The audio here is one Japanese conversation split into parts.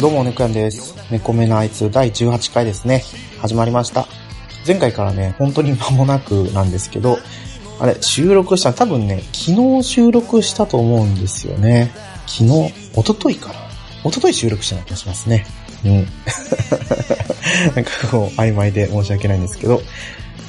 どうも、猫やんです。猫目のあいつ第18回ですね。始まりました。前回からね、本当に間もなくなんですけど、あれ、収録した、多分ね、昨日収録したと思うんですよね。昨日、一昨日かな一昨日収録したような気がしますね。うん。なんかこう、曖昧で申し訳ないんですけど、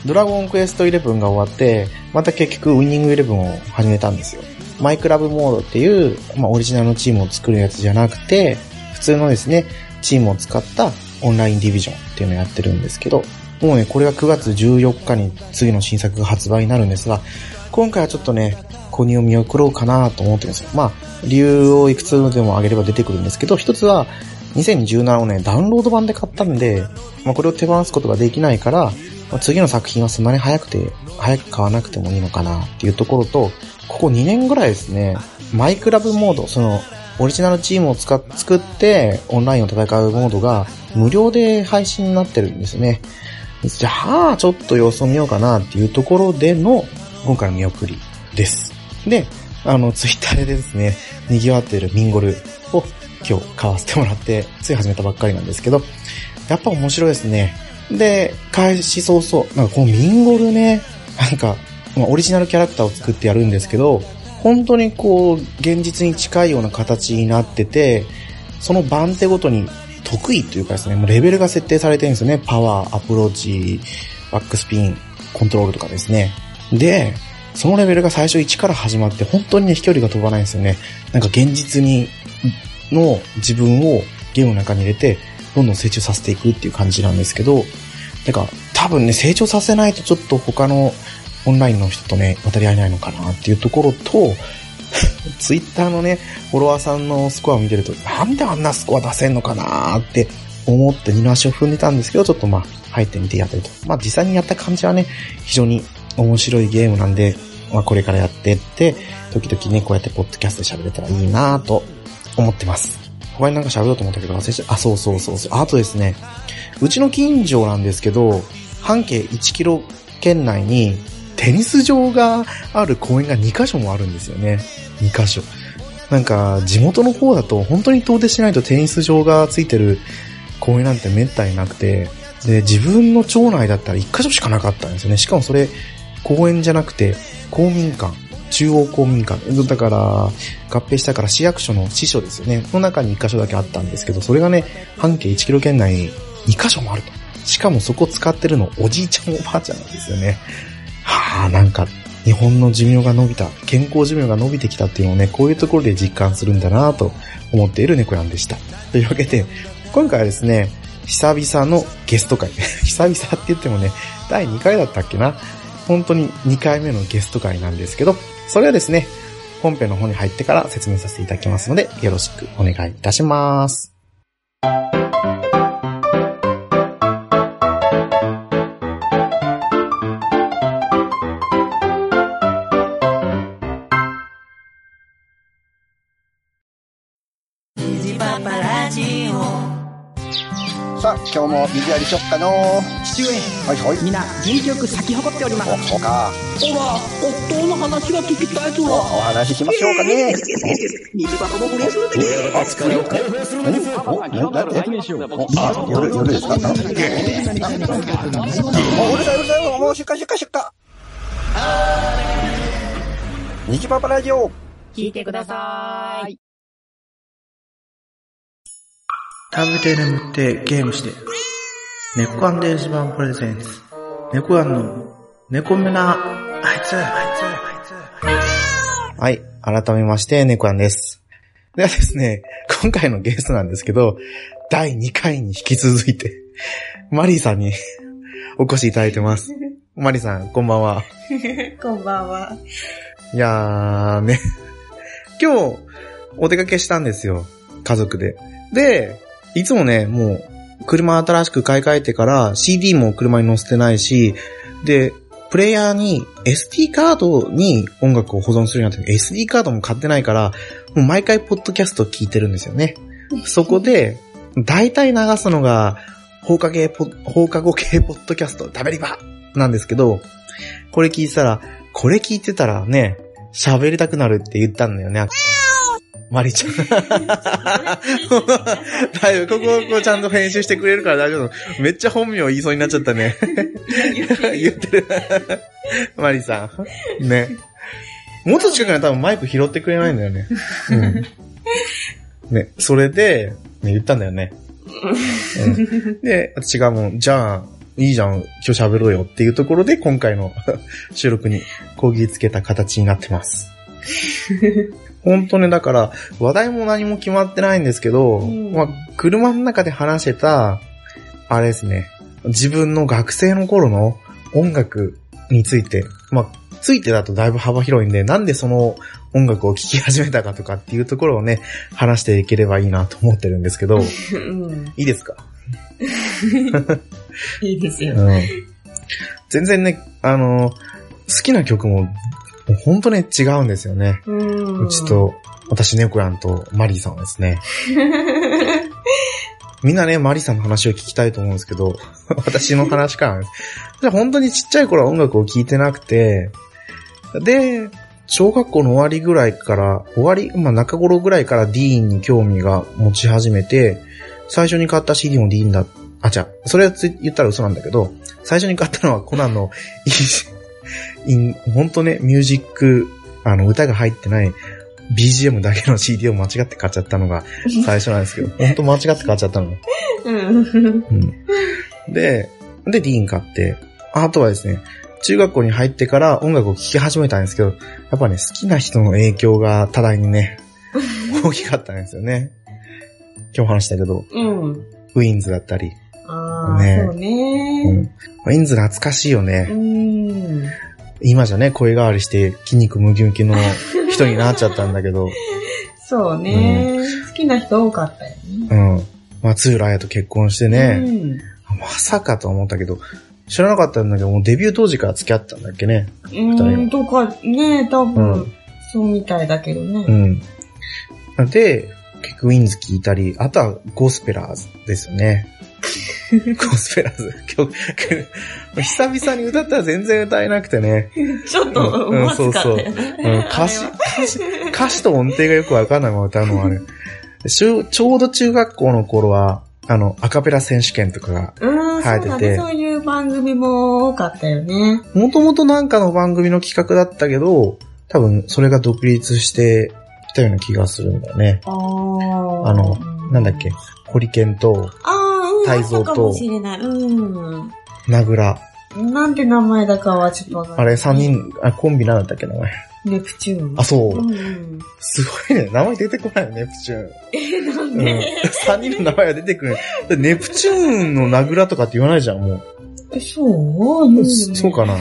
ドラゴンクエスト11が終わって、また結局ウィニング11を始めたんですよ。マイクラブモードっていう、まあ、オリジナルのチームを作るやつじゃなくて、普通のですね、チームを使ったオンラインディビジョンっていうのをやってるんですけど、もうね、これが9月14日に次の新作が発売になるんですが、今回はちょっとね、購入を見送ろうかなと思ってるんですよ。まあ、理由をいくつでも挙げれば出てくるんですけど、一つは、2017年ダウンロード版で買ったんで、まあ、これを手放すことができないから、まあ、次の作品はそんなに早くて、早く買わなくてもいいのかなっていうところと、ここ2年ぐらいですね、マイクラブモード、その、オリジナルチームを使っ作って、オンラインを戦うモードが無料で配信になってるんですね。じゃあ、ちょっと様子を見ようかなっていうところでの、今回の見送りです。で、あの、ツイッターでですね、賑わっているミンゴルを今日買わせてもらって、つい始めたばっかりなんですけど、やっぱ面白いですね。で、開始早々、なんかこのミンゴルね、なんか、まあオリジナルキャラクターを作ってやるんですけど、本当にこう、現実に近いような形になってて、その番手ごとに得意というかですね、もうレベルが設定されてるんですよね。パワー、アプローチ、バックスピン、コントロールとかですね。で、そのレベルが最初1から始まって、本当にね、飛距離が飛ばないんですよね。なんか現実に、の自分をゲームの中に入れて、どんどん成長させていくっていう感じなんですけど、てか、多分ね、成長させないとちょっと他のオンラインの人とね、渡り合えないのかなっていうところと、ツイッターのね、フォロワーさんのスコアを見てると、なんであんなスコア出せんのかなって思って二の足を踏んでたんですけど、ちょっとまあ、入ってみてやったりと。まあ実際にやった感じはね、非常に面白いゲームなんで、まあこれからやってって、時々ね、こうやってポッドキャストで喋れたらいいなぁと思ってます。他になんか喋ろうと思ったけど忘れちゃあ、そうそうそうそう。あとですね、うちの近所なんですけど、半径1キロ圏内にテニス場がある公園が2カ所もあるんですよね。2カ所。なんか、地元の方だと本当に遠出しないとテニス場がついてる公園なんてめったになくて、で、自分の町内だったら1カ所しかなかったんですよね。しかもそれ、公園じゃなくて、公民館。中央公民館。だから、合併したから市役所の支所ですよね。の中に1カ所だけあったんですけど、それがね、半径1キロ圏内に2カ所もあると。しかもそこ使ってるのおじいちゃんおばあちゃんなんですよね。はあ、なんか、日本の寿命が伸びた、健康寿命が伸びてきたっていうのをね、こういうところで実感するんだなと思っている猫やんでした。というわけで、今回はですね、久々のゲスト会。久々って言ってもね、第2回だったっけな？本当に2回目のゲスト会なんですけど、それはですね、本編の方に入ってから説明させていただきますので、よろしくお願いいたします。今日も水やりしよっかの父上、はいはい。皆元気よく咲き誇っております。お、そうか。ほら、夫の話が聞きたいぞ。お、お話ししましょうかね。虹箱のフレーズであ、作りを解放するお、な、な、えあ、夜、夜ですかあ、うるさいうるさい。もう出荷出荷出荷。虹パパラジオ。聞いてください。食べて眠ってゲームして。猫アンデージ版プレゼンツ。猫アンの猫目なあいつ、あいつ、あいつ。はい。改めまして、猫アンです。ではですね、今回のゲストなんですけど、第2回に引き続いて、マリーさんに お越しいただいてます。マリーさん、こんばんは。こんばんは。いやーね、今日、お出かけしたんですよ。家族で。で、いつもね、もう、車新しく買い替えてから CD も車に載せてないし、で、プレイヤーに SD カードに音楽を保存するようになって SD カードも買ってないから、もう毎回ポッドキャスト聞いてるんですよね。そこで、大体流すのが、放課系ポ、放課後系ポッドキャスト、ダベリバーなんですけど、これ聞いてたら、これ聞いてたらね、喋りたくなるって言ったんだよね。マリちゃん。だいぶ、ここ、ここちゃんと編集してくれるから大丈夫。めっちゃ本名言いそうになっちゃったね。言ってる。マリさん。ね。もっと近くには多分マイク拾ってくれないんだよね。うん。ね、それで、ね、言ったんだよね。うん、で、私がもう、じゃあ、いいじゃん、今日喋ろうよっていうところで、今回の 収録にこぎつけた形になってます。本当ね、だから、話題も何も決まってないんですけど、うんまあ、車の中で話してた、あれですね、自分の学生の頃の音楽について、まあ、ついてだとだいぶ幅広いんで、なんでその音楽を聴き始めたかとかっていうところをね、話していければいいなと思ってるんですけど、うん。いいですか？いいですよ。うん。全然ね、あの、好きな曲も、もう本当ね違うんですよね。うちと、私、ネコヤンとマリーさんはですね。みんなね、マリーさんの話を聞きたいと思うんですけど、私の話から。じゃあ本当にちっちゃい頃は音楽を聴いてなくて、で、小学校の終わりぐらいから、終わり、まあ中頃ぐらいからディーンに興味が持ち始めて、最初に買った CD もディーンだ、あ、じゃあ、それ言ったら嘘なんだけど、最初に買ったのはコナンの、本当ね、ミュージック、あの、歌が入ってない BGM だけの CD を間違って買っちゃったのが最初なんですけど、本当間違って買っちゃったの。うん。うん。で、で、ディーン買って、あとはですね、中学校に入ってから音楽を聴き始めたんですけど、やっぱね、好きな人の影響が多大にね、大きかったんですよね。今日話したけど、うん。ウィンズだったり。ねそううね。ん。ウィンズ懐かしいようね。ん。今じゃね、声変わりして筋肉ムキムキの人になっちゃったんだけど、そうね。好きな人多かったよね。うん。松浦彩と結婚してね、うん。まさかと思ったけど、知らなかったんだけど、もうデビュー当時から付き合ったんだっけね。うん、とか、ね多う分ん、そうみたいだけどうね。ん。で、結局ウィンズ聞いたり、あとはゴスペラーズですよね。ゴスペラーズ。曲、久々に歌ったら全然歌えなくてね。ちょっと、うんまずかったよね。うん、歌詞、歌詞、歌詞と音程がよくわかんないまま歌うのはね。ちょうど中学校の頃は、あの、アカペラ選手権とかが、うん、そうだ生えててね。そういう番組も多かったよね。もともとなんかの番組の企画だったけど、多分それが独立してきたような気がするんだよね。ああ。あの、なんだっけ、ホリケンと、あ泰造とあったかもしれなん。ナグラ。なんて名前だかはちょっとわかんない。あれ、三人、あ、コンビなんだったっけ、名前。ネプチューン。あ、そうう。ん。すごいね。名前出てこないよ、ネプチューン。え、なんうんで、。三人の名前が出てくる。でネプチューンのナグラとかって言わないじゃん、もえそう？言うう。よねそうかな。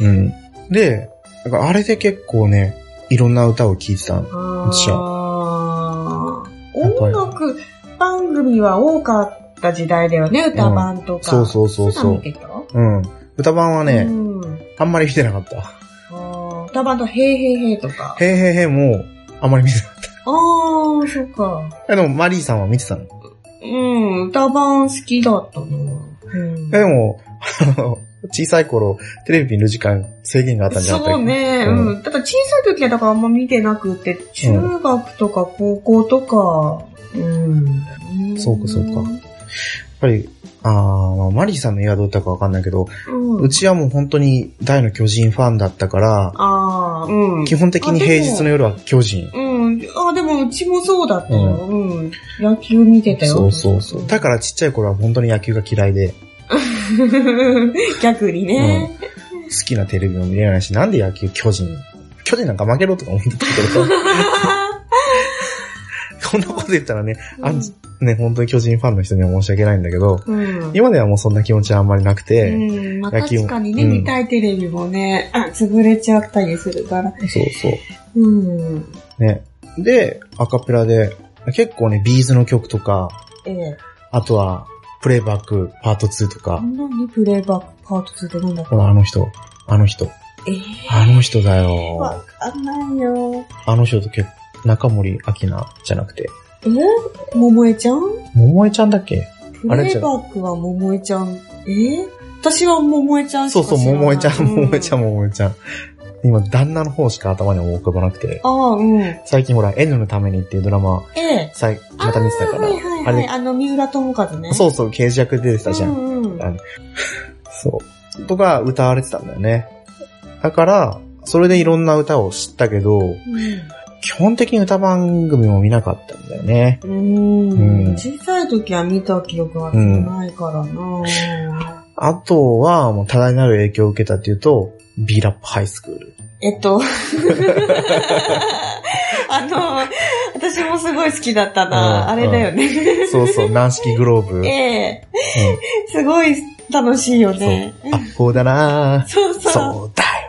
うん。で、あれで結構ね、いろんな歌を聴いてたの。私あー音楽番組は多かった時代だよね、歌番とか。そうそうそうそう見てたうん。歌版はね、うん。あんまり見てなかった。歌番とヘイヘイヘイとか。へーへーへーも、あんまり見てなかっああ、そっか。でも、マリーさんは見てたの？うん、歌番好きだったな。うんえ、でも、あ の小さい頃、テレビ見る時間制限があったんじゃなかったそうね、ううんん。ただ小さい時はだからあんま見てなくて、中学とか高校とか、うん。そうかそうかやっぱり、あマリーさんの家はどうだったかわかんないけど、うん。うちはもう本当に大の巨人ファンだったから、ああ、うん。基本的に平日の夜は巨人。うん。あ、でもうちもそうだったよ。うん。野球見てたよ。そうそうそう。だからちっちゃい頃は本当に野球が嫌いで、逆にね。好きなテレビも見れないし、なんで野球巨人巨人なんか負けろとか思ってたけど、こんなこと言ったらね、あんね、本当に巨人ファンの人には申し訳ないんだけど、うん。今ではもうそんな気持ちはあんまりなくて、うん。まあ確かにね、うん見たいテレビもね、あ、潰れちゃったりするから。そうそう。うん。ね。で、アカペラで、結構ね、ビーズの曲とか、ええ。あとは、プレイバックパート2とか、何プレイバックパート2ってなんだっけ？ほら、あの人、あの人、ええあの人だわよ。かんないよ。あの人と結中森明菜じゃなくて、え？桃江ちゃん？桃江ちゃんだっけ？プレイバックは桃江ちゃん。え？私は桃江ちゃんしそうそう。桃江ちゃん、桃江ちゃん、う桃江ちゃん。今、旦那の方しか頭に浮かばなくて、ああ、うん。最近ほら、N のためにっていうドラマ、ええ。さいまた見てたから、はいはいあれはい。あの、三浦智和ね。そうそう、刑事役で出てたじゃん。うんうん。そう。とか歌われてたんだよね。だから、それでいろんな歌を知ったけど、うん基本的に歌番組も見なかったんだよね。うーんうん小さい時は見た記憶はないからな、あとは、もう多大なる影響を受けたっていうと、ビーラップハイスクール。えっと、あの、私もすごい好きだったな。うんあれだよね。そうそう、軟式グローブ。うんええすごい楽しいよね。そう。あ、こうだなぁそうそう。そうだよ。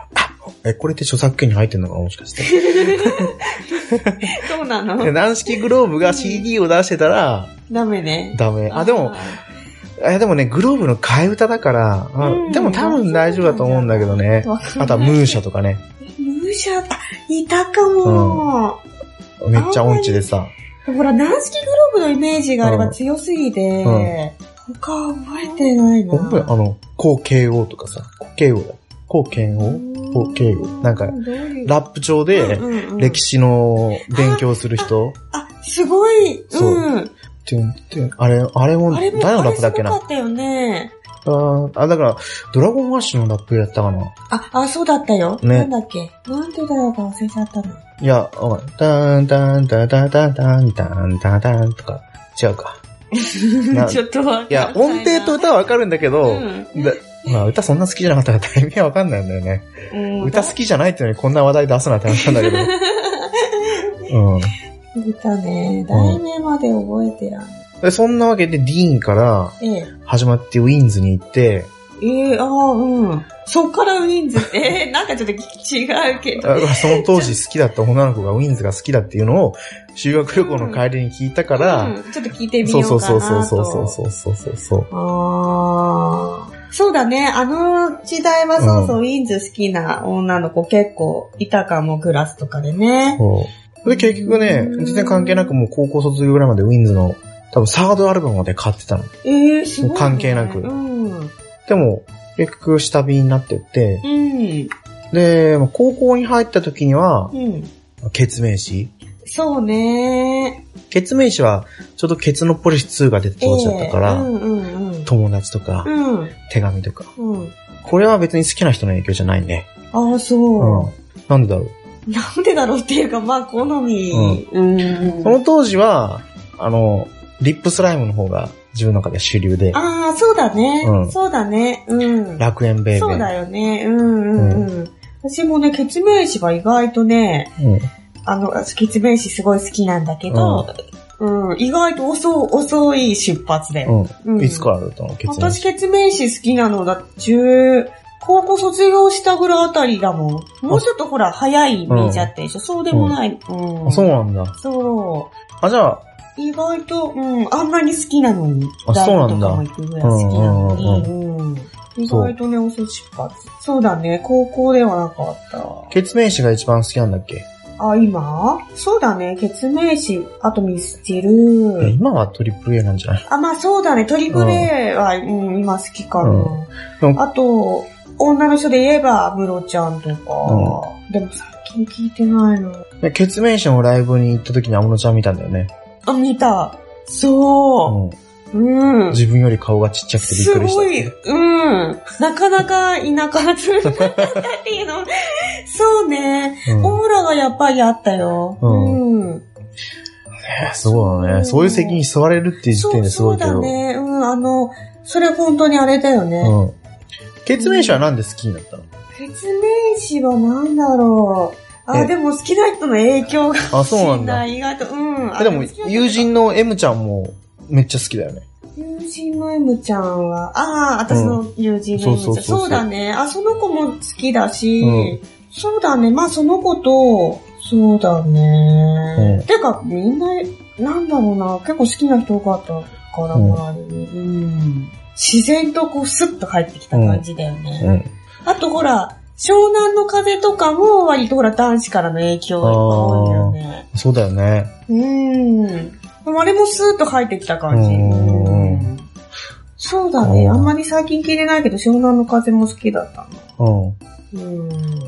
あえ、これって著作権に入ってんのかな？もしかして。そうなの？で軟式グローブが CD を出してたら、ダメね。ダメ。あ、でも、え、でもね、グローブの替え歌だから、あうんでも多分大丈夫だと思うんだけどね。あとはムーシャとかね。ムーシャ、あ、いたかも。めっちゃ音痴でさ。ほら、軟式グローブのイメージがあれば強すぎて、うん他覚えてないな。ほんまやあの、高 KO とかさ、高 KO だ。高 KO? 高 KO? なんか、ラップ調で歴史の勉強する人あ、すごい、そう。てんてんあれ、あれも、誰のラップだっけなあったよね。ああ、だから、ドラゴンワッシュのラップやったかなあ、あ、そうだったよ。ねなんだっけなんてだろうか忘れちゃったの。いや、お前、タンタンタタタタンタンタタンとか、違うか。ちょっとわかんないや、音程と歌はわかるんだけど、まあ歌そんな好きじゃなかったから 題名わかんないんだよね。うん、歌好きじゃないってのにこんな話題出すなって話なんだけど。うん。歌ね、題名まで覚えてらん。で、そんなわけでディーンからええ。始まってウィンズに行って、ええああ、うん。そっからウィンズって、えーなんかちょっと違うけど。あその当時好きだった女の子がウィンズが好きだっていうのを修学旅行の帰りに聞いたから、うん、ちょっと聞いてみそうよそううかなと。そうそうそうそうそうそうそう。ああ。そうだね。あの時代はそうそう、うウィンズ好きな女の子結構いたかも、クラスとかでね。そう。で、結局ね、うん全然関係なくもう高校卒業ぐらいまでウィンズの多分サードアルバムまで買ってたの。ええすごい、ね。関係なくうん。でも、結局下火になってって、うん。で、まあ高校に入った時には、うん。ケ名詞そうね。ケ名詞は、ちょうどケツのポリス2が出て当時だったから、ええうんうんうん。友達とか、うん。手紙とか。うん。これは別に好きな人の影響じゃないね。ああ、そう。うん。なんでだろう？なんでだろうっていうか、まあ、好み。うん。その当時は、あの、リップスライムの方が自分の中で主流で、ああ、そうだね。うんそうだね。うん。楽園ベイベー。そうだよね。うんうんうん。私もね、血名詞は意外とね、うん。あの、血名詞すごい好きなんだけど、うん、意外と遅遅い出発だよ。うん。うんいつからだったの？私、詞。血名詞好きなのだ、中、高校卒業したぐらいあたりだもん。もうちょっとほら、早いイメージあったでしょ。そうでもない。うん。あ、そうなんだ。そあ、じゃあ、う。意外と、うん、あんなに好きなのに。あそうなんだ大学とかも行くぐらい好きなのに。うんうん。意外とね、遅出発。そうだね、高校ではなかった。ケ名詞が一番好きなんだっけ？あ、今？そうだね、血名詞、あとミスチえル。今はトリプル A なんじゃない？あ、まあそうだね、トリプル A は、うん、今好きかな。うんうんあと、女の人で言えば、ムロちゃんとか。でも最近聞いてないの。でケ名詞のライブに行った時に安室ちゃん見たんだよね。あ、見た。そうう。うん。ん。自分より顔がちっちゃくてびっすくりしたって。ごい、うん。なかなか田舎集めだっていうの。そうね。うんオーラがやっぱりあったよ。うんうん。えーすごいよね。そういう席に座れるっていう時点ですごいけど。そうだね。うん、あの、それ本当にあれだよね。うん。ケ名詞はなんで好きになったの？説明詞は何だろう。あ、えでも好きな人の影響があ、そうなんだ。意外と、うん。えでも、友人の M ちゃんもめっちゃ好きだよね。友人の M ちゃんは、ああ、私の友人の M ちゃん。そうだね。あ、その子も好きだし、うんそうだね。まあ、その子と、そうだね。うんてか、みんな、なんだろうな、結構好きな人多かったから、周りに。うん。自然とこうスッと入ってきた感じだよね。うん。あとほら、湘南の風とかも割とほら男子からの影響が多いよね。そうだよね。うん。でもあれもスーッと入ってきた感じ。そうだね。うんあんまり最近聞いてないけど、湘南の風も好きだったな。うん。うん。で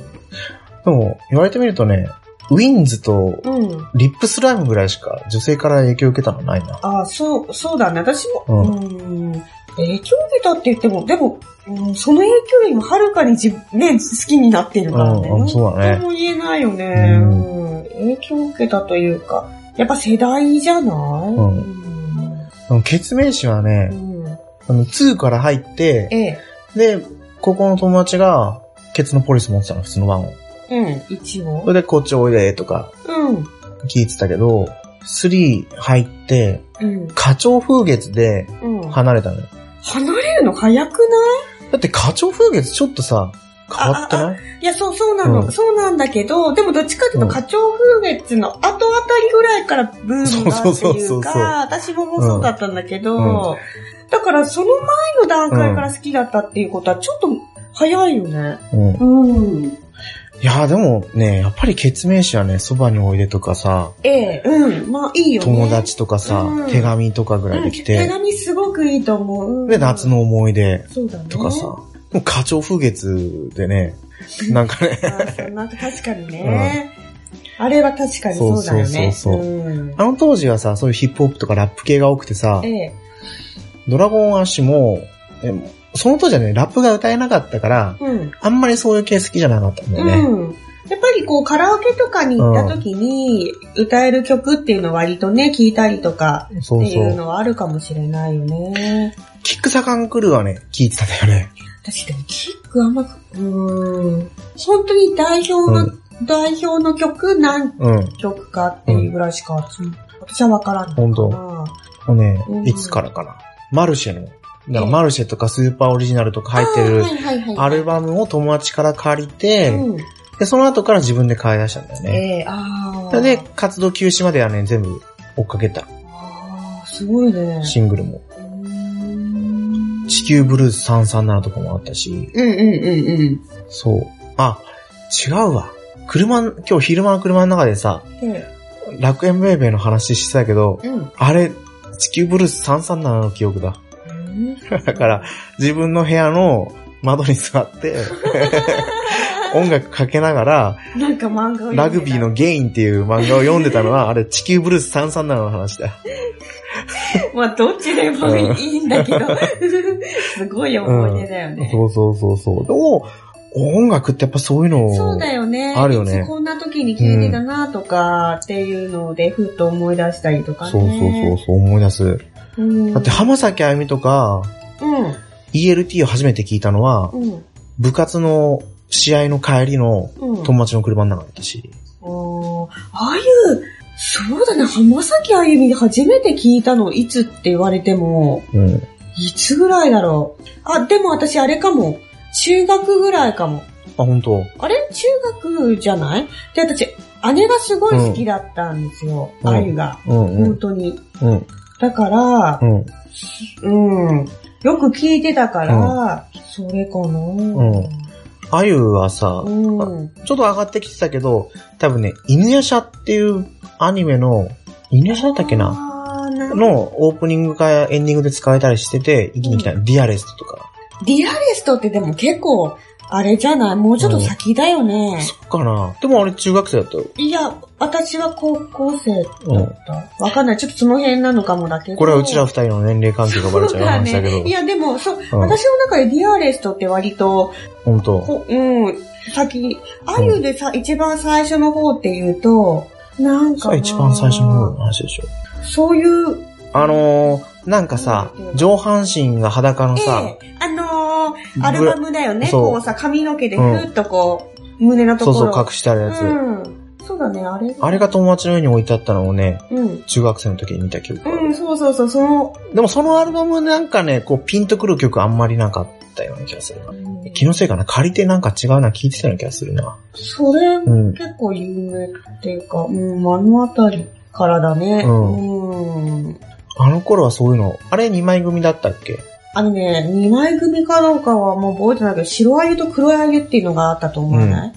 も、言われてみるとね、ウィンズとうん。リップスライムぐらいしか女性から影響を受けたのないな。あそう、そうだね。私も、ううん。影響を受けたって言っても、でも、うん、その影響よりもはるかに自分、ね、好きになってるからね。うんうんそうだねなんとも言えないよね。ううん。影響を受けたというか、やっぱ世代じゃない？うんでも、ケツメイシはねう、ん。あの、2から入って、ええ。で、高校の友達が、ケツのポリス持ってたの、普通のワンを。うん。一応そ。れで、こっちおいで、とか、うん。聞いてたけど、3入って、うん。課長風月でうん。離れたのよ。離れるの早くなだって課長風月ちょっとさ、変わってない？い いや、そう、そうなの、うんそうなんだけど、でもどっちかっていうと、うん花鳥風月の後あたりぐらいからブームがってそうそうそういそうか、私ももうそうだったんだけど、うんだからその前の段階から好きだったっていうことはちょっと早いよね。うん。うん。いや、でもね、やっぱりケツメイシはね、そばにおいでとかさ、ええ、うん。まあいいよね。友達とかさ、うん手紙とかぐらいで来うん手て、紙すごくいいと思う。うんで、夏。の思い出そうだね。とかさ、もう課長風月でね、なんかね、あそうなんか確かにね。あれは確かにそうだよね。そうそうそううんあの当時はさ、そういうヒップホップとかラップ系が多くてさえ、え。ドラゴンアッシュも、えその当時はね、ラップが歌えなかったから、うん。あんまりそういう系好きじゃなかったんだよね。うん。やっぱりこうカラオケとかに行った時に歌える曲っていうのは割とね、聞いたりとかそうそ。っていううのはあるかもしれないよね。キックサカンクルーはね、聞いてたんだよね。私でもキックあんま、うーん。本当に代表の、うん代表の曲何うん。曲かっていうぐらいしか、私はわからない。本当もうねう、んいつからかな。マルシェの、なんかマルシェとかスーパーオリジナルとか入ってるアルバムを友達から借りて、うん。で、その後から自分で買い出したんだよね。ええああ。で、活動休止まではね、全部追っかけた。ああ、すごいね。シングルも。地球ブルース337とかもあったし、うんうんうんうん。そう。あ、違うわ。車、今日昼間の車の中でさ、で、楽園ベイベーの話してたけど、うん。あれ、地球ブルース337の記憶だ。だから、自分の部屋の窓に座って、音楽かけながら、なんか漫画ラグビーのゲインっていう漫画を読んでたのは、あれ、地球ブルース337の話だよ。まあ、どっちでもいいんだけど、すごい思い出だよね。そうそうそうそう。でも、音楽ってやっぱそういうのそうだよね。あるよねこんな時に聞いてたなとかっていうので、ふっと思い出したりとかね。そうそうそうそう思い出す。う。うん、だって浜崎あゆみとか、うん。ELT を初めて聞いたのは、うん。部活の試合の帰りのうん。友達の車の中だったし。ああいう、そうだね、浜崎あゆみ初めて聞いたのいつって言われても、うん。いつぐらいだろう。あ、でも私あれかも。中学ぐらいかも。あ、本当？あれ？中学じゃない？で、私、姉がすごい好きだったんですよ。うんあゆが。うんうん本。当に。うん。だからう、ん。うん。よく聞いてたから、それかな。うんあゆはさ、うん。ちょっと上がってきてたけど、多分ね、犬夜叉っていうアニメの、犬夜叉だったっけな？あーなのオープニングかエンディングで使えたりしてて、一気に来た、ディアレストとか。ディアレストってでも結構、あれじゃない？もうちょっと先だよね。そっかなでもあれ中学生だったよ。いや、私は高校生だった。わかんない。ちょっとその辺なのかもだけど。これはうちら二人の年齢関係がバレちゃう話だけど。ね。いや、でも、そう、うん私の中でディアレストって割と、本当？こうん、先、あゆでさ、一番最初の方って言うと、なんか一番最初の方の話でしょ。そういう、あのー、なんかさ、上半身が裸のえさ、えあのー、アルバムだよね。そうこうさ、髪の毛でふーっとこう、胸のところ。そうそう隠してあるやつ。うん。そうだね、あれ。あれが友達の上に置いてあったのをね、うん。中学生の時に見た記憶があるうん、そうそうそう、その、でもそのアルバムなんかね、こうピンとくる曲あんまりなかったような気がするな。気のせいかな借りてなんか違うな聞いてたような気がするな。それ、うん。結構有名っていうか、うん、目の当たり。からだね。ううん。あの頃はそういうの、あれ2枚組だったっけ？あのね、二枚組かどうかはもう覚えてないけど、白あゆと黒あゆっていうのがあったと思わない、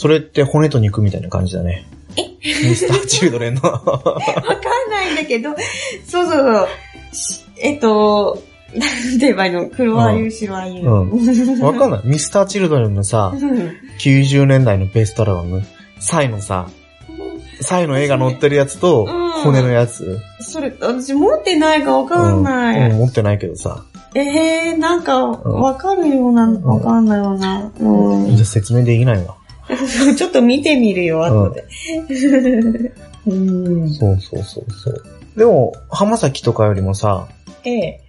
それって骨と肉みたいな感じだね。ミスターチルドレンの。わかんないんだけど、そうそうそう。しえっと、なんて言えばいいの？黒あゆ、白あゆ。うんわかんない。ミスターチルドレンのさ、うん90年代のベストアルバム、サイのさ、サイの絵が載ってるやつとうん、骨のやつ。それ、私持ってないかわかんない。うんうん持ってないけどさ。えー、なんか、わかるような、んわかんないような。うん。じゃ説明できないわ。ちょっと見てみるよ、後で。うん。そうそうそうそう。でも、浜崎とかよりもさ、ええ。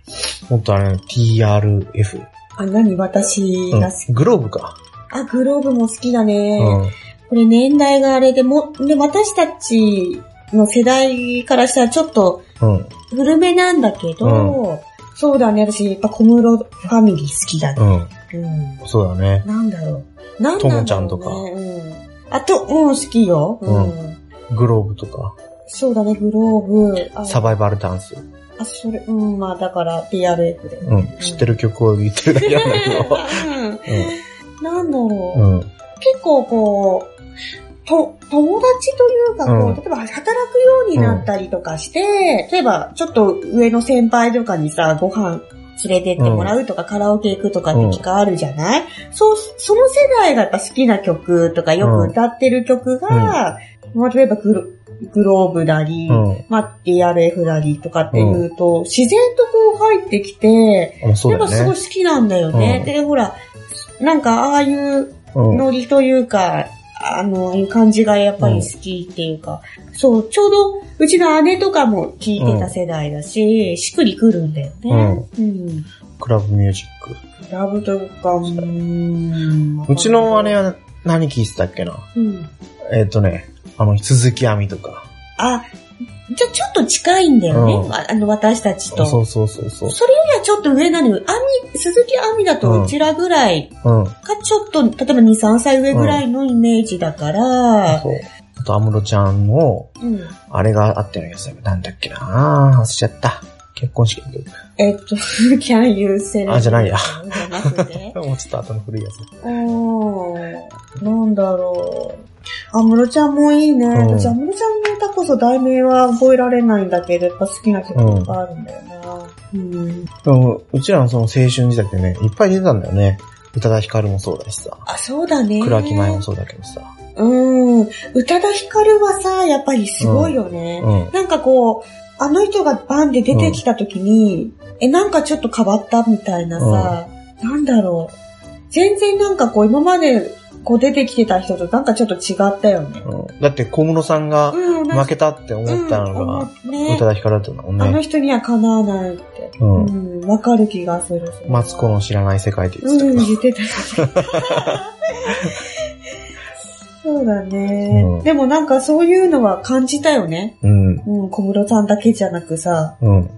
もっとあれ、TRF。あ、何？私が好き、うんグローブか。あ、グローブも好きだね。うん。これ年代があれでも、で、私たちの世代からしたらちょっとうん。古めなんだけど、そうだね、私やっぱ小室ファミリー好きだね。うん。うん。そうだね。なんだろう。なん。ともちゃんとかうん。あと、うん、好きよ。うん。グローブとか、そうだね、グローブ。あサバイバルダンス。あ、それ、うん、まあだから PRF で。うん。知ってる曲を言ってるだけなんだけど。うん。なんだろう。うん。うん。結構こう、と、友達というかこう、うん例えば働くようになったりとかして、例えばちょっと上の先輩とかにさ、ご飯連れてってもらうとか、カラオケ行くとかって機会あるじゃない、そう、その世代がやっぱ好きな曲とかよく歌ってる曲が、まあ例えばグログローブなり、うん。まあ DRF なりとかっていうと、自然とこう入ってきて、やっぱすごい。好きなんだよね。うん。で、ほら、なんかああいううん。ノリというか、あの、いう感じがやっぱり好きっていうか、そう、ちょうど、うちの姉とかも聞いてた世代だし、しっくりくるんだよね。うん。クラブミュージック。ラブとか、うーん。うちの姉は何聴いてたっけな？うん。えっ、とね、あの、鈴木亜美とか。あ、じゃ、ちょっと近いんだよね。うんああの、私たちと。そうそうそうそう。それよりはちょっと上なのよ。アミ、鈴木亜美だとうちらぐらいうん。か、ちょっと、例えば2、3歳上ぐらいのイメージだから、そう。あと、安室ちゃんの、うん。あれがあったような気がする。なんだっけな忘れちゃった。結婚式。えっと、can you say あじゃないやじゃなくて。もうちょっと後の古いやつ。うーん。なんだろう。安室ちゃんもいいね。ん私、安室ちゃんの歌こそ題名は覚えられないんだけど、やっぱ好きな曲いっぱいあるんだよな。うん。でも、うちらのその青春時代ってね、いっぱい出てたんだよね。宇多田ヒカルもそうだしさ。あ、そうだね。倉木舞もそうだけどさ。うん。宇多田ヒカルはさ、やっぱりすごいよね。うん。なんかこう、あの人がバンで出てきた時に、え、なんかちょっと変わったみたいなさ、なんだろう。全然なんかこう、今までこう出てきてた人となんかちょっと違ったよね。うん、だって小室さんがうん、負けたって思ったのが、うんね宇多田ヒカルだったんだもんあのね。人にはかなわないって。う。うんん、わかる気がする。マツコの知らない世界って言うん、ってたけ言ってた。そうだね、うんでもなんかそういうのは感じたよね。ど。うん。うん、小室さんだけじゃなくさ。うん。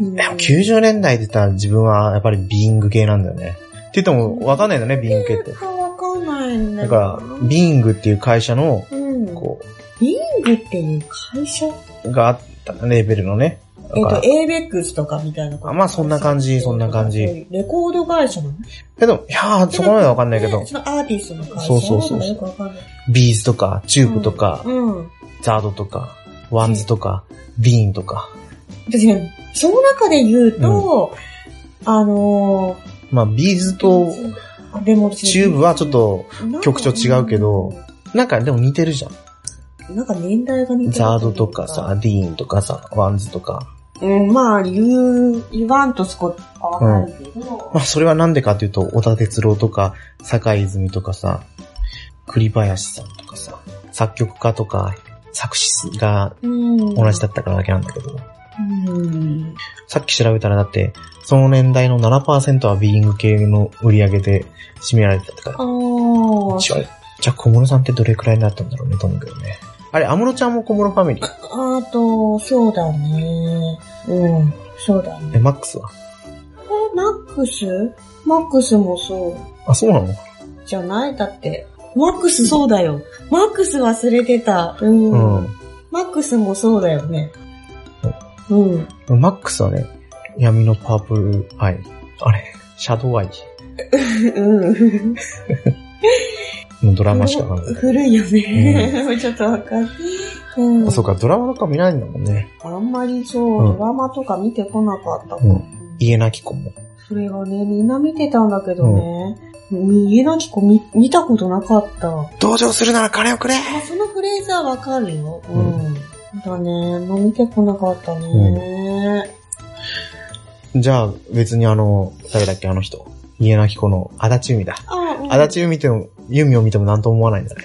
うん、でも90年代って言ったら自分はやっぱりビーング系なんだよね。って言ってもわかんないんだよね、ビーング系って。わかんないんだよだから、ビーングっていう会社の、うん。こビングっていう会社？う、があったレベルのね。だえっ、と、エイベックスとかみたいなこと？あまあそんな感じそんな感じ。レコード会社なの？けど、いやー、そこまではわかんないけどね、そのアーティストの会社？そうそうそう。B'z とか、チューブとか、うん。 ZARD とか、 WANDS とか、 DEEN とか。私ね、その中で言うと、あのまあ、 B'z ー、と、あでもチューブはちょっと、曲調違うけど、なんかでも似てるじゃん。うん、なんか年代が似てる。ザードとかさ、、 DEEN とかさ、 WANDS とか。うん、まあ、言う、言わんと少しかわかるけど、まあ、それはなんでかっていうと、織田哲郎とか、坂井泉とかさ、栗林さんとかさ、作曲家とか、作詞がうん。同じだったからだけなんだけど、うん。さっき調べたらだって、その年代の7%はビーイング系の売り上げで占められてたから。ああ、じゃあ、小室さんってどれくらいになったんだろうね、と思うけどね。あれ、安室ちゃんも小室ファミリー？あと、そうだね。うん、そうだえ、ね。マックスは？え、マックス？マックスもそう。あ、そうなの？じゃない？だって。マックスそうだよ。マックス忘れてた。うん。うん。マックスもそうだよね。うん。マックスはね、闇のパープルアイ。あれ、シャドウアイうん。のドラマしかわかんない。古いよね。ちょっとわかる。うん。あ、そうか、ドラマとか見ないんだもんね。あんまりそう、うんドラマとか見てこなかったかうん家なき子も。それがね、みんな見てたんだけどね、家なき子見見たことなかった。あ、同情するなら金をくれそのフレーズはわかるよ。う。うんだね、もう見てこなかったね。じゃあ、別にあの、誰だっけ、あの人。家なき子の足立由美だ。あ、うん。足立由美ても、由美を見ても何とも思わないんだね。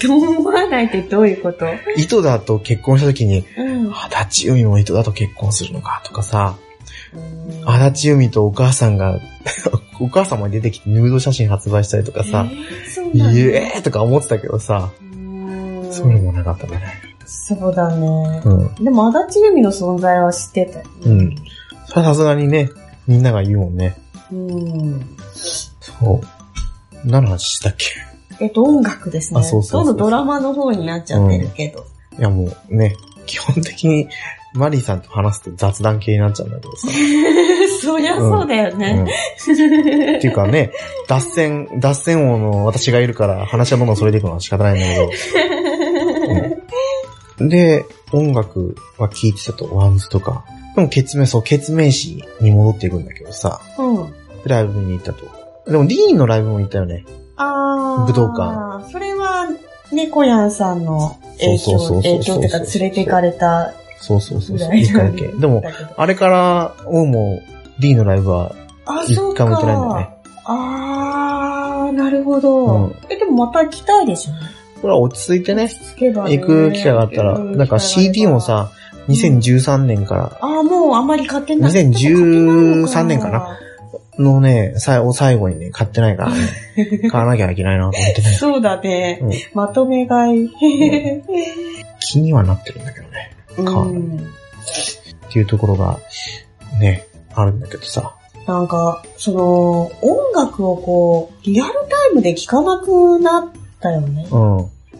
と思わないってどういうこと？糸田と結婚した時に、うん。足立由美も糸田と結婚するのかとかさ、うん足立由美とお母さんが、お母さんも出てきてヌード写真発売したりとかさ、えーイエーイとか思ってたけどさ、うんそういうのもなかったね。そうだね。うん。でも、足立由美の存在は知ってたよね。うん。それはさすがにね、みんなが言うもんね。うん。そう。何の話したっけ？えっと、音楽ですね。あそうそうそうそうどんどんドラマの方になっちゃってるけど。いやもうね、基本的にマリーさんと話すと雑談系になっちゃうんだけどさ。そりゃそうだようん。ね。っていうかね、脱線、脱線王の私がいるから話はどんどんそれていくのは仕方ないんだけど。うんで、音楽は聴いてたと、 WANDS とか。でも、決命、そう、決命詞に戻っていくんだけどさ、うん。ライブに行ったと。でも、ディーンのライブも行ったよね。あー。武道館。それは、猫やんさんの影響、影響ってか連れて行かれたそうそうそうそう。一回だけ。でも、あれから、オウも、ディーンのライブは、あ、一回も行ってないんだよねか。あー、なるほど。うんえ、でもまた行きたいでしょこれは落ち着いてね、ね行く機会があったら、うんなんか CD も、さ、2013年からあー、もうあんまり買ってない。2013年かな？のね、最後、最後にね、買ってないからね、買わなきゃいけないなと思ってね、そうだね。うんまとめ買い。気にはなってるんだけどね。う買わないんっていうところが、ね、あるんだけどさ。なんか、その、音楽をこう、リアルタイムで聴かなくなったよね。うん。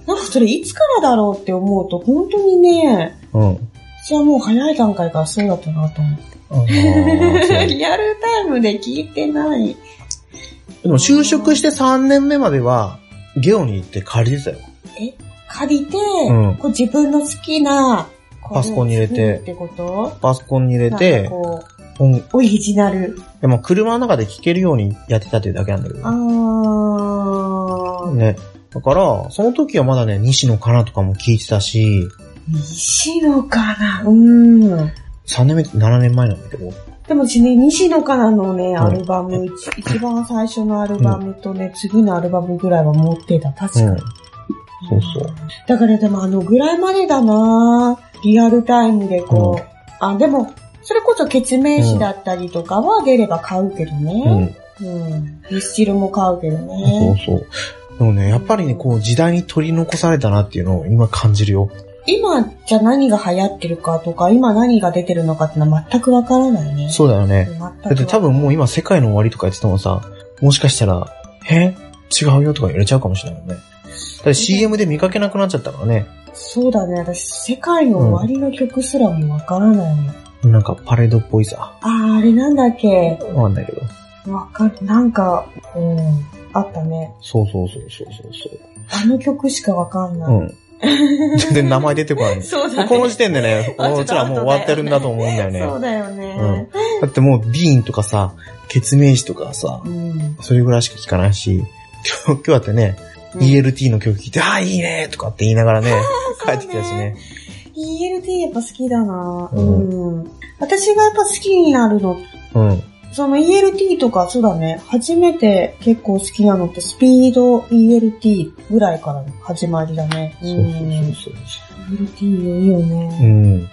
なんかそれいつからだろうって思うと、本当にね、うん。私はもう早い段階からそうだったなと思って。あーそう リアルタイムで聴いてない。でも就職して3年目までは、ゲオに行って借りてたよ。借りて、んこう自分の好きな、パソコンに入れてってこと？パソコンに入れなんてオリジナル。でも車の中で聴けるようにやってたっていうだけなんだけあど。ー。ね。だから、その時はまだね、西野カナとかも聴いてたし、西野かなうん。3年目、7年前なんだけど。でも私ね、西野からのね、んアルバム、一一番最初のアルバムとね、次のアルバムぐらいは持ってた、確かに。うん。そうそう。だからでもあのぐらいまでだなリアルタイムでこう、あ、でも、それこそ決名詞だったりとかは出れば買うけどうね。ん。うん。ミスチルも買うけどそうね。そう。でもね、やっぱりね、こう時代に取り残されたなっていうのを今感じるよ。今じゃ何が流行ってるかとか、今何が出てるのかってのは全くわからないね。そうだよね。だって多分もう今世界の終わりとか言っててもさ、もしかしたら、え？違うよとか言われちゃうかもしれないもんね。だって CM で見かけなくなっちゃったからね。そうだね。私、世界の終わりの曲すらもわからないの。なんかパレードっぽいさ。あー、あれなんだっけ？わかんないけど。わかん、なんか、うん、あったね。そうそうそうそうそうあの曲しかわかんない。そう。うん。全然名前出てこない。そうだね。この時点でね、あちょっとうちらもう終わってるんだと思うんだよね。そうだよね。だってもうビーンとかさ、決名詞とかさう、ん。それぐらいしか聞かないし、今日、今日だってね、うん ELT の曲聴いて、ああ、いいねとかって言いながらね、帰ってきたしね。ELT やっぱ好きだなううんん。私がやっぱ好きになるの、うん。その ELT とか、そうだね。初めて結構好きなのってスピード ELT ぐらいからの始まりだね。そうそうそうそう。ELT いいようね。ん。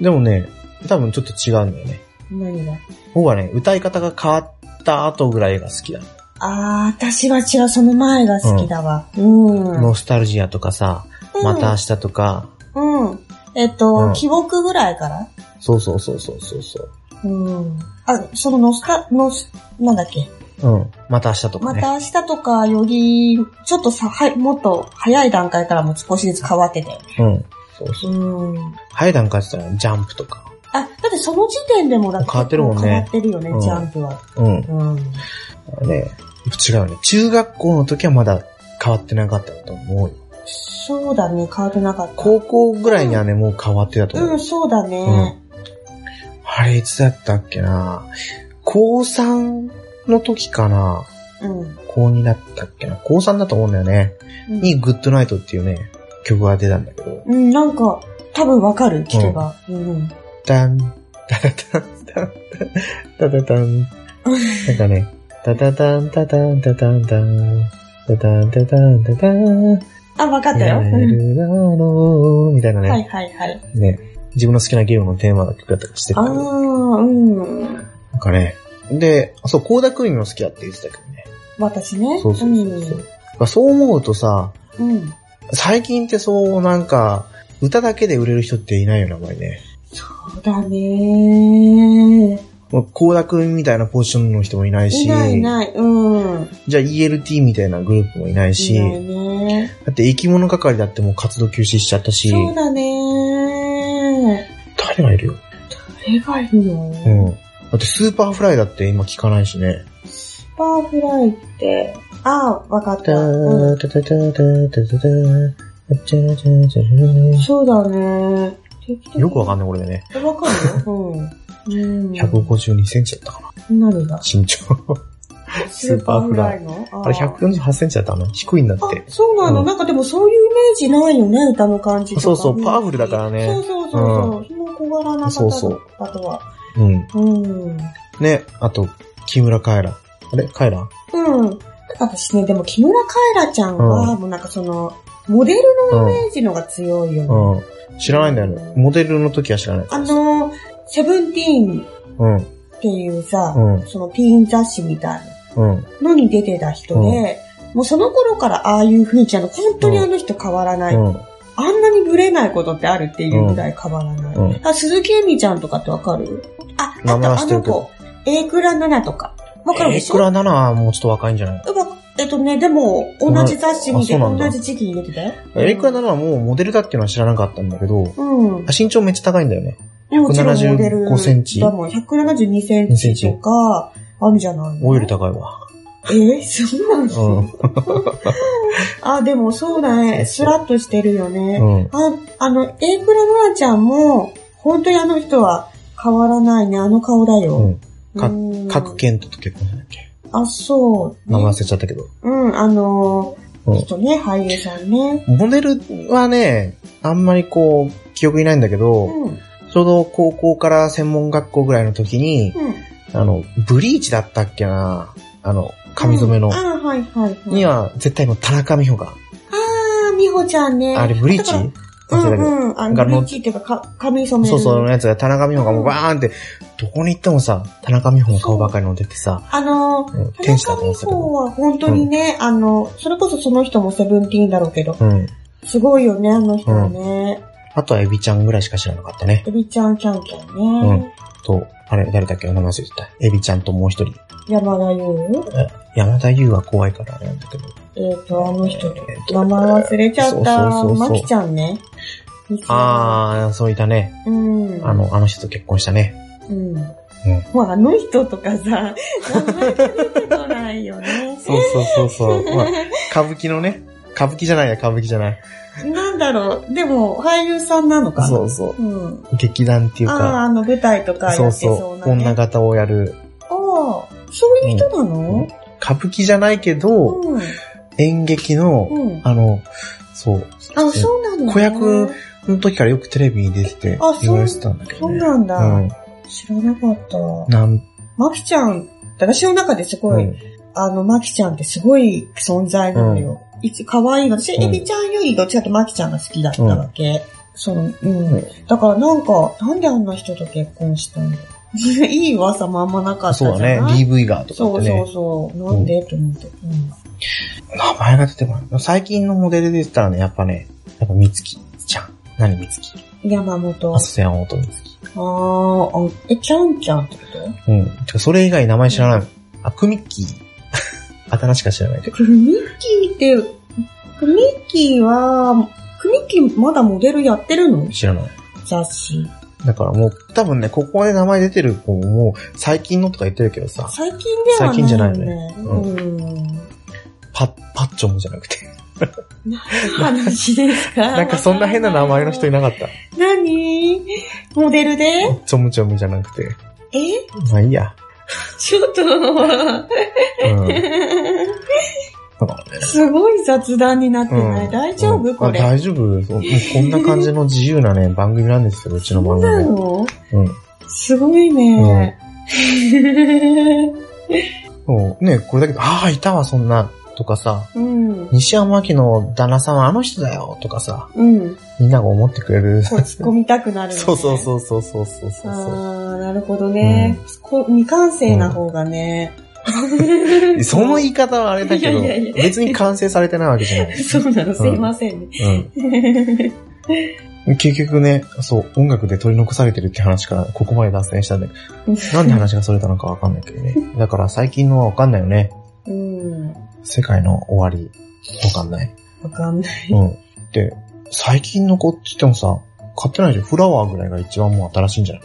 でもね、多分ちょっと違うんだよね。何が？僕はね、歌い方が変わった後ぐらいが好きだ。あー、私は違う、その前が好きだわ。うん。ノスタルジアとかさ、また明日とか、うん。えっと、うん記憶ぐらいから？そうそうそうそうそうそう。うん。あ、そのノスタ、ノス、なんだっけ？うん。また明日とかね。また明日とかより、ちょっとさ、はい、もっと早い段階からも少しずつ変わってて。うん。そうそう。うん。早い段階って言ったらジャンプとか。あ、だってその時点でもだって変わってるもんね変わってるよね、うんジャンプは。うん。うん。ね違うね。中学校の時はまだ変わってなかったと思うよ。そうだね、変わってなかった。高校ぐらいにはね、もう変わってたと思う。うん、そうだね。あれいつだったっけな高3の時かなうん。高2だったっけな高3だと思うんだよね。うんに、グッドナイトっていうね、曲が出たんだけど。うん、なんか、多分わかる、聞けば。うん。ダン、ダダダン、ダダダダン。なんかね、ダダダン、ダダン、ダダン、ダン。ダダン、ダダン、ダダン。あ、わかったよ。やうんるだろうみたいなね。はいはいはい。ね。自分の好きなゲームのテーマの曲だったりしてあたんだけど。ー、うん。なんかね。で、そう、コーダクイーンも好きだって言ってたけどね。私ね。そうそうそうそう。そう思うとさ、うん。うん。最近ってそうなんか、歌だけで売れる人っていないよね、あんまりね。そうだねもう、倖田來未みたいなポジションの人もいないし、いないいない。うん。じゃあ ELT みたいなグループもいないし、いないね。だって生き物係だってもう活動休止しちゃったし、そうだね誰がいるよ？誰がいるの？うん。だって Superfly だって今聞かないしね。 Superfly って、ああ、わかった。そうだね。よくわかんなない、これでね。い。わかるよ。うん。うん。152センチだったかな、何が？身長。Superfly の？あれ148センチだったの？低いんだっあて。、そうなの、うんなんかでもそういうイメージないよね、歌の感じとか。そうそうパワフルだからねそうそうそうそう。小柄なそうそ方うだとは。うん。うん。ね、あと、木村カエラ。あれ？カエラ？うん。私ね、でも木村カエラちゃんは、うもうなんかその、モデルのイメージのが強いよね。うん。知らないんだよね。モデルの時は知らない。あの、セブンティーンっうん。ていうさ、うんそのティーン雑誌みたいうん。なのに出てた人で、もうその頃からああいう雰囲気なの、本当にあの人変わらない。うん。あんなにブレないことってあるっていうぐらい変わらない。うんあ鈴木恵美ちゃんとかってわかる？あ、あ名前とあのは知ってるけど子、エイクラナナとか。わかるでしょ？えくらならもうちょっと若いんじゃないえわえっとね、でも、同じ雑誌見て、同じ時期に出てたよ。エイクラならもうモデルだっていうのは知らなかったんだけど、うん。あ身長めっちゃ高いんだよね。もちろんモデル。175センチだもん、172センチとか、あるじゃないのおより高いわ。えー、そうなうの、ん。あ、でもそうだね。スラッとしてるよね。うん。あ、あの、エイクラノアちゃんも、本当にあの人は変わらないね。あの顔だうよ。ん。かうん各ケントと結婚したんだっけ？あ、そう、名前ね。忘れちゃったけど。うん、あのうんー、ちょっとね、俳優さんね。モデルはね、あんまりこう、記憶にないんだけど、うん。うん。ちょうど高校から専門学校ぐらいの時に、あの、ブリーチだったっけなあの、髪染めのうん、あ、はいはいはい。には絶対もう田中美穂が。あー、美穂ちゃんね。あれブリーチ？うんうん。あの、がブリーチっていうか、か髪染める。そうそうのやつが田中美穂がもうバーンって、どこに行ってもさ、田中美穂の顔ばかりの出てさ、あのうん田天使だ中美と思ってたけど。穂は本当にね、あの、それこそその人もセブンティーンだろうけど、うん。すごいよね、あの人はね。あとはエビちゃんぐらいしか知らなかったね。エビちゃんキャンキャうんンね。と、あれ、誰だっけ名前忘れてた。エビちゃんともう一人。山田優？山田優は怖いからあれなんだけど。えっと、あの人、名前忘れちゃっそうた。そうそうそうまきちゃんね。あー、そういたね。ー。うん。あの、あの人と結婚したね。うん。もうあの人とかさ、名前が出てこないよね。そうそうそうそう。まあ、歌舞伎のね、歌舞伎じゃないや、歌舞伎じゃない。なんだろう、でも俳優さんなのかなそうそう。うん。劇団っていうああ、か、あの舞台とかやそうってそうそう、な、ね。女型をやる。ああ、そういう人なの？歌舞伎じゃないけど、うん。演劇の、うん。あの、そう、あ、そうなの、ね、子役の時からよくテレビに出ててあそう言われてたんだけそうどね。なんだ。うん。知らなかった。なん、マキちゃん、私の中ですごい、うん。あの、マキちゃんってすごい存在なのよ。いつ、可愛いの。私、うんエビちゃんよりどっちかというとマキちゃんが好きだったわけ。その、うん。だからなんか、なんであんな人と結婚したの いい噂もあんまなかったじゃそうだね。DV がとかそう。そうそう。なんで、と思って。名前が出てこない。最近のモデルで言ったらね、やっぱね、やっぱみつきちゃん。何みつきうん。山本。あ、そう、山本みつき。あーあ、え、キャンキャンってこと？うん。てか、それ以外名前知らない。あ、クミッキー。新しか知らないけど。クミッキーって、クミッキーは、クミッキーまだモデルやってるの？知らない。雑誌。だからもう、多分ね、ここで名前出てる子も、最近のとか言ってるけどさ、最近ではない、ね。最近じゃないよねうん。パッ、パッチョムじゃなくて。話ですか？なんかそんな変な名前の人いなかった？何？モデルで？チョムチョムじゃなくて。え？まあいいや。ちょっと、うん。すごい雑談になってない？うん大丈夫、うんこれ。あ大丈夫もうこんな感じの自由なね、番組なんですよ、うちのそうな。の？うん。すごいね。そうね、これだけど、ああ、いたわ、そんな、とかさ、うん。西山明の旦那さんはあの人だよ、とかさ、うん。みんなが思ってくれる。突っ込みたくなる、ね。そうそうそうそうそうそうそう。ああ、なるほどね。こ未完成な方がね。その言い方はあれだけど、いやいやいや別に完成されてないわけじゃない。そうなの、すいませんね。うん。結局ね、そう、音楽で取り残されてるって話からここまで脱線したんだけど、なんで話がそれたのかわかんないけどね。だから最近のはわかんないよね。うん。世界の終わり、わかんない。わかんない。うん。で、最近の子って言ってもさ、買ってないじゃん。フラワーぐらいが一番もう新しいんじゃない？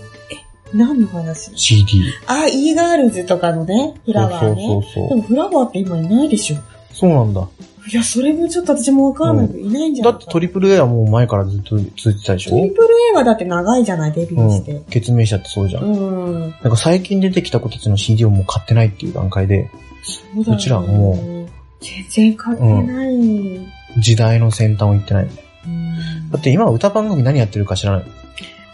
何の話 ?CD。あ、e ガールズとかのね、フラワーね。そうそうそうでもフラワーって今いないでしょ。そうなんだ。いや、それもちょっと私もわかんないけど、いないんじゃないだってトリプル A はもう前からずっと続いてたでしょ？トリプル A はだって長いじゃない、デビューして。うん。決命者ってそうじゃん。うん。なんか最近出てきた子たちの CD をもう買ってないっていう段階で、そうだよねうちらも全然買ってない。うん時代の先端を行ってない。だって今歌番組何やってるか知らない。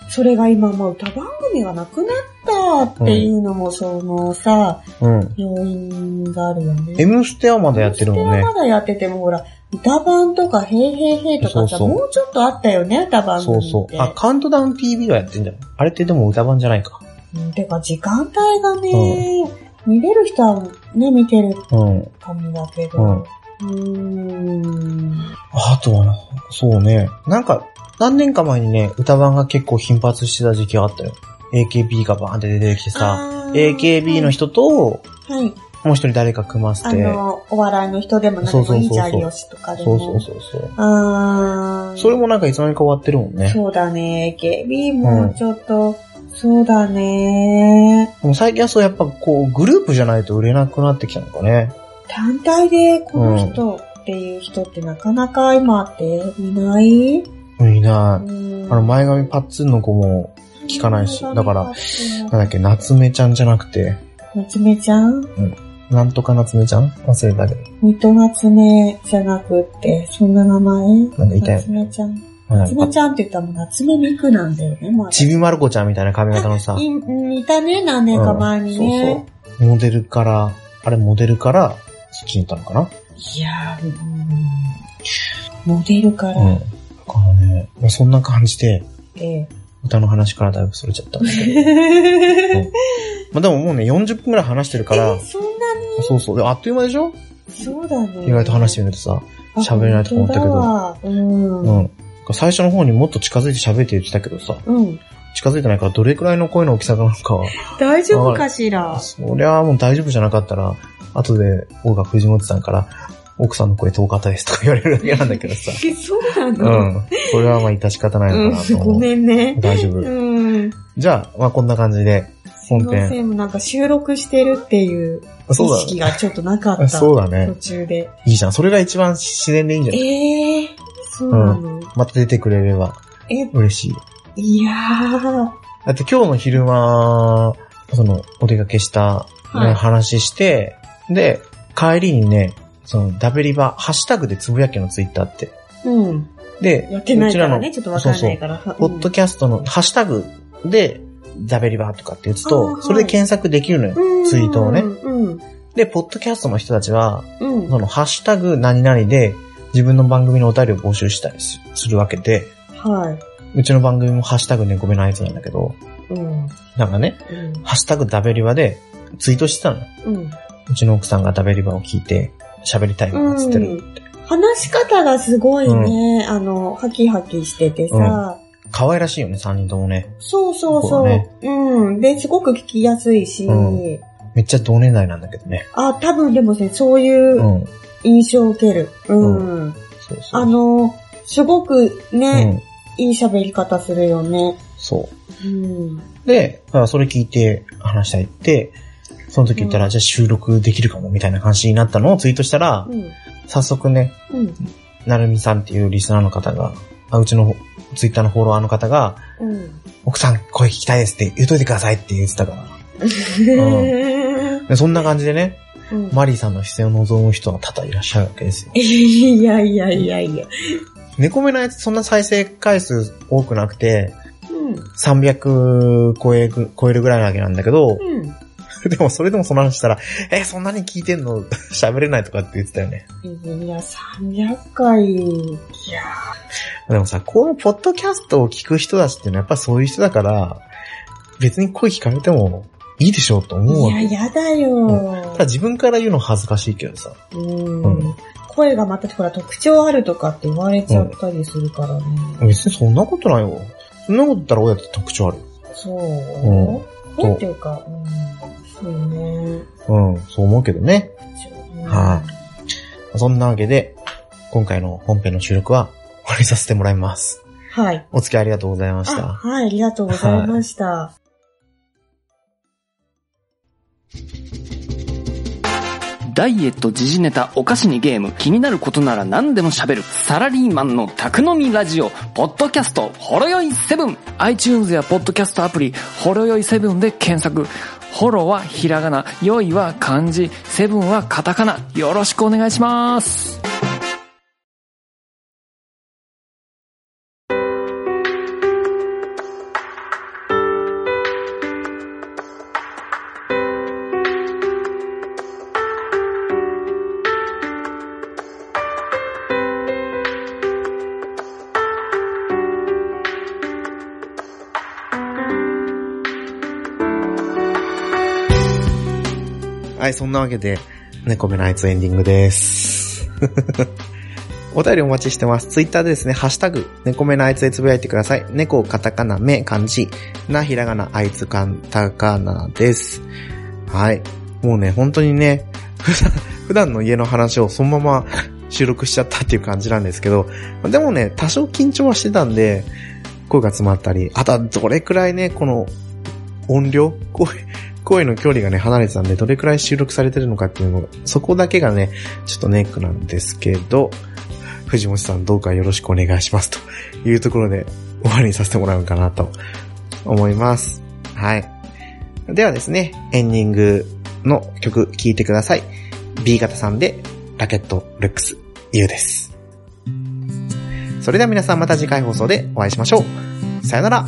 それが今、まあ歌番組がなくなったっていうのも、そのさ、うん。要因があるよね。M ステはまだやってるもんねそれは。まだやってても、ほら、歌番とか、へいへいへいとかさ、もうちょっとあったよね、歌番組って。そうそう。あ、カウントダウン TV はやってんじゃん。あれってでも歌番じゃないか。うんてか、時間帯がね、見れる人はね、見てるうん。かもだけうどん。。うーん。あとはな、そうね。なんか、何年か前にね、歌番が結構頻発してた時期があったよ。AKB がバーンって出てきてさ、あー AKB の人と、はい。もう一人誰か組ませあて、の、お笑いの人でもなんそうそうそうそうかいいじゃん、よしとかでも。そうそうそうそう。あーそれもなんかいつの間にか終わってるもんね。そうだね。AKB もちょっと、そうだね。でも最近はそうやっぱこう、グループじゃないと売れなくなってきたのかね。単体でこの人っていう人ってなかなか今っていない、うんいなうんい。あの、前髪パッツンの子も聞かないし、だから、なんだっけ、夏目ちゃんじゃなくて、夏目ちゃん？なんとか夏目ちゃん？忘れたけど。水戸夏目じゃなくって、そんな名前？なんかいたよ夏目ちゃん。夏目ちゃんって言ったら夏目みくなんだよね、まだ。ちびまる子ちゃんみたいな髪型のさ、いうんいたね、何年か前にね。うんそうそう。モデルから、あれモデルから、そっちに行ったのかな？いやー、うん、モデルから、うん。だからね、もうそんな感じで、え歌の話からだいぶそれちゃったんだけど。え。まあでももうね、40分くらい話してるからえ、そんなそうそう。であっという間でしょ？にそうだね。意外と話してみるとさ、喋れないとか思ったけどうん。う。ん。最初の方にもっと近づいて喋って言ってたけどさ、うん。近づいてないからどれくらいの声の大きさなのかは、大丈夫かしら？そりゃもう大丈夫じゃなかったら、後で、僕が藤本さんから、奥さんの声遠かったですとか言われるだけなんだけどさ。え、そうなうのん。これはまあ致し方ないのかなとうん。ごめんね。大丈夫。うん。じゃあ、まあこんな感じで、本編。すいません、なんか収録してるっていう意識がちょっとなかった。だ。そうだね途。中で。いいじゃん。それが一番自然でいいんじゃない？ええー、そうなの、また出てくれればえ、嬉しい。いやー。だって今日の昼間、その、お出かけした、ねはい話して、で、帰りにね、その、ダベリバ、ハッシュタグでつぶやきのツイッターって。うん。で、やってないからね、うちょっとわかんないから。そうそうポッドキャストのハッシュタグで、ダベリバとかって打つあーと、はいそれで検索できるのよ。うんツイートをねうん。で、ポッドキャストの人たちは、うん。その、ハッシュタグ何々で、自分の番組のお便りを募集したりすするわけで、はい。うちの番組もハッシュタグ猫目のやつなんだけど、うん。なんかね、うん。ハッシュタグダベリバでツイートしてたのよ。うん。うちの奥さんがダベリバを聞いて喋りたいわ、つってるって。話し方がすごいね、あの、ハキハキしててさ、可愛らしいよね、三人ともね。そうそうそう。そうねうん。で、すごく聞きやすいし、うんめっちゃ同年代なんだけどね。あ、多分でもね、そういううん印象を受ける。うん。そうそう。あの、すごくうね、ん。いい喋り方するよね。そう。うん。で、まあそれ聞いて話したいって、その時言ったら、うんじゃあ収録できるかもみたいな感じになったのをツイートしたら、うん。早速ね、うん。なるみさんっていうリスナーの方が、あうちのツイッターのフォロワーの方が、うん。奥さん声聞きたいですって言っといてくださいって言ってたから。でそんな感じでね、うんマリーさんの視線を望む人が多々いらっしゃるわけですよ。いやいやいやいや。猫目のやつそんな再生回数多くなくて、うん。300超えぐ超えるぐらいなわけなんだけど、うん。でもそれでもその話したら、え、そんなに聞いてんの？喋れないとかって言ってたよね。いや、300回。いやでもさ、このポッドキャストを聞く人たちっていうのはやっぱそういう人だから、別に声聞かれてもいいでしょうと思うわけ。いや、やだよ。ただ自分から言うの恥ずかしいけどさ。うんうん声がまたほら特徴あるとかって言われちゃったりするからね。別にそんなことないよ。そんなこと言ったら親だって特徴あるよ。そう。うんそうっていうか、うん。そうね。うん、そう思うけどね。うんはそんなわけで、今回の本編の収録は終わりさせてもらいます。はい。お付き合いありがとうございましあ、た。はい、ありがとうございました。ダイエット、時事ネタ、お菓子にゲーム、気になることなら何でも喋る、サラリーマンの宅飲みラジオ、ポッドキャスト、ほろよいセブン。iTunes やポッドキャストアプリ、ほろよいセブンで検索。ほろはひらがな、よいは漢字、セブンはカタカナ。よろしくお願いします。なわけで、猫目のあいつエンディングです。お便りお待ちしてます。ツイッターでですね、ハッシュタグ、猫目のあいつでつぶやいてください。猫カタカナ、目漢字、なひらがな、あいつカタカナです。はい。もうね、本当にね、普段、普段の家の話をそのまま収録しちゃったっていう感じなんですけど、でもね、多少緊張はしてたんで、声が詰まったり、あとはどれくらいね、この音量声、声の距離がね、離れてたんで、どれくらい収録されてるのかっていうのが、そこだけがね、ちょっとネックなんですけど、藤本さんどうかよろしくお願いしますというところで終わりにさせてもらうかなと思います。はい。ではですね、エンディングの曲聴いてください。B 型さんで、ラケットルックス U です。それでは皆さんまた次回放送でお会いしましょう。さよなら。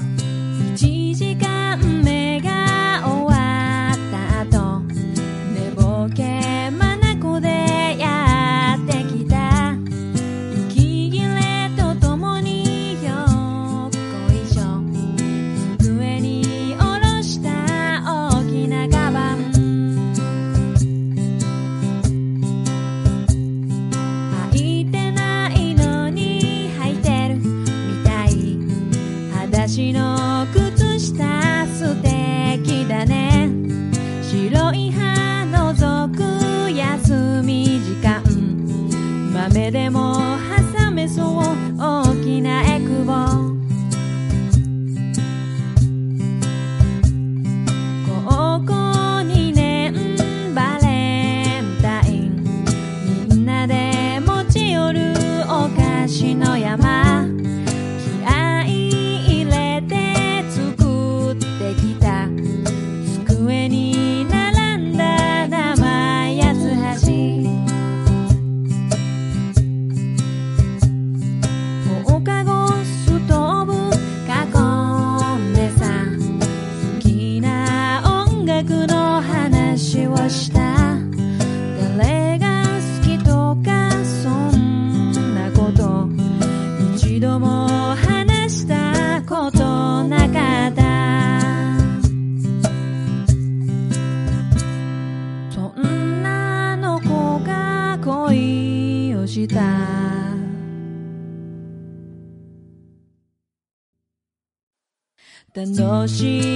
楽